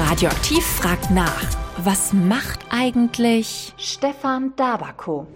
Radioaktiv fragt nach. Was macht eigentlich Stefan Dabako?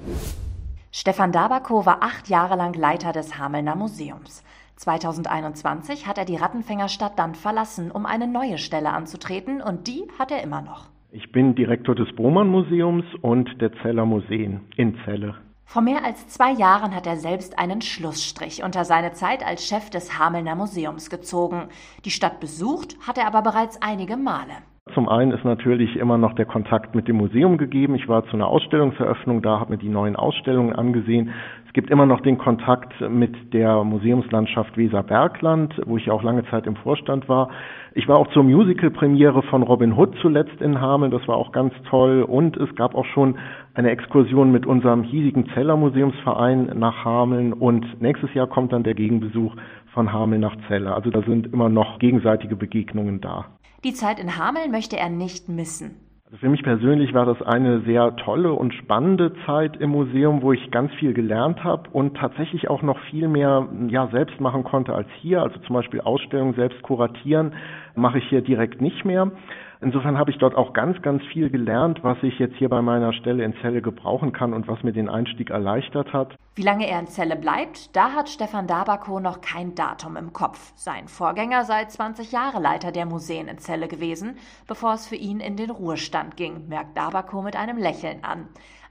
Stefan Dabako war acht Jahre lang Leiter des Hamelner Museums. 2021 hat er die Rattenfängerstadt dann verlassen, um eine neue Stelle anzutreten und die hat er immer noch. Ich bin Direktor des Bohmann Museums und der Zeller Museen in Celle. Vor mehr als zwei Jahren hat er selbst einen Schlussstrich unter seine Zeit als Chef des Hamelner Museums gezogen. Die Stadt besucht hat er aber bereits einige Male. Zum einen ist natürlich immer noch der Kontakt mit dem Museum gegeben. Ich war zu einer Ausstellungseröffnung da, habe mir die neuen Ausstellungen angesehen. Gibt immer noch den Kontakt mit der Museumslandschaft Weser-Bergland, wo ich auch lange Zeit im Vorstand war. Ich war auch zur Musical-Premiere von Robin Hood zuletzt in Hameln. Das war auch ganz toll. Und es gab auch schon eine Exkursion mit unserem hiesigen Zeller Museumsverein nach Hameln. Und nächstes Jahr kommt dann der Gegenbesuch von Hameln nach Celle. Also da sind immer noch gegenseitige Begegnungen da. Die Zeit in Hameln möchte er nicht missen. Also für mich persönlich war das eine sehr tolle und spannende Zeit im Museum, wo ich ganz viel gelernt habe und tatsächlich auch noch viel mehr ja, selbst machen konnte als hier. Also zum Beispiel Ausstellungen selbst kuratieren mache ich hier direkt nicht mehr. Insofern habe ich dort auch ganz, ganz viel gelernt, was ich jetzt hier bei meiner Stelle in Celle gebrauchen kann und was mir den Einstieg erleichtert hat. Wie lange er in Celle bleibt, da hat Stefan Dabako noch kein Datum im Kopf. Sein Vorgänger sei 20 Jahre Leiter der Museen in Celle gewesen, bevor es für ihn in den Ruhestand ging, merkt Dabako mit einem Lächeln an.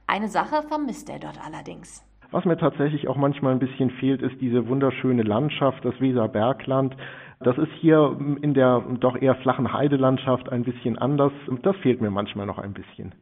Eine Sache vermisst er dort allerdings. Was mir tatsächlich auch manchmal ein bisschen fehlt, ist diese wunderschöne Landschaft, das Weserbergland. Das ist hier in der doch eher flachen Heidelandschaft ein bisschen anders. Das fehlt mir manchmal noch ein bisschen.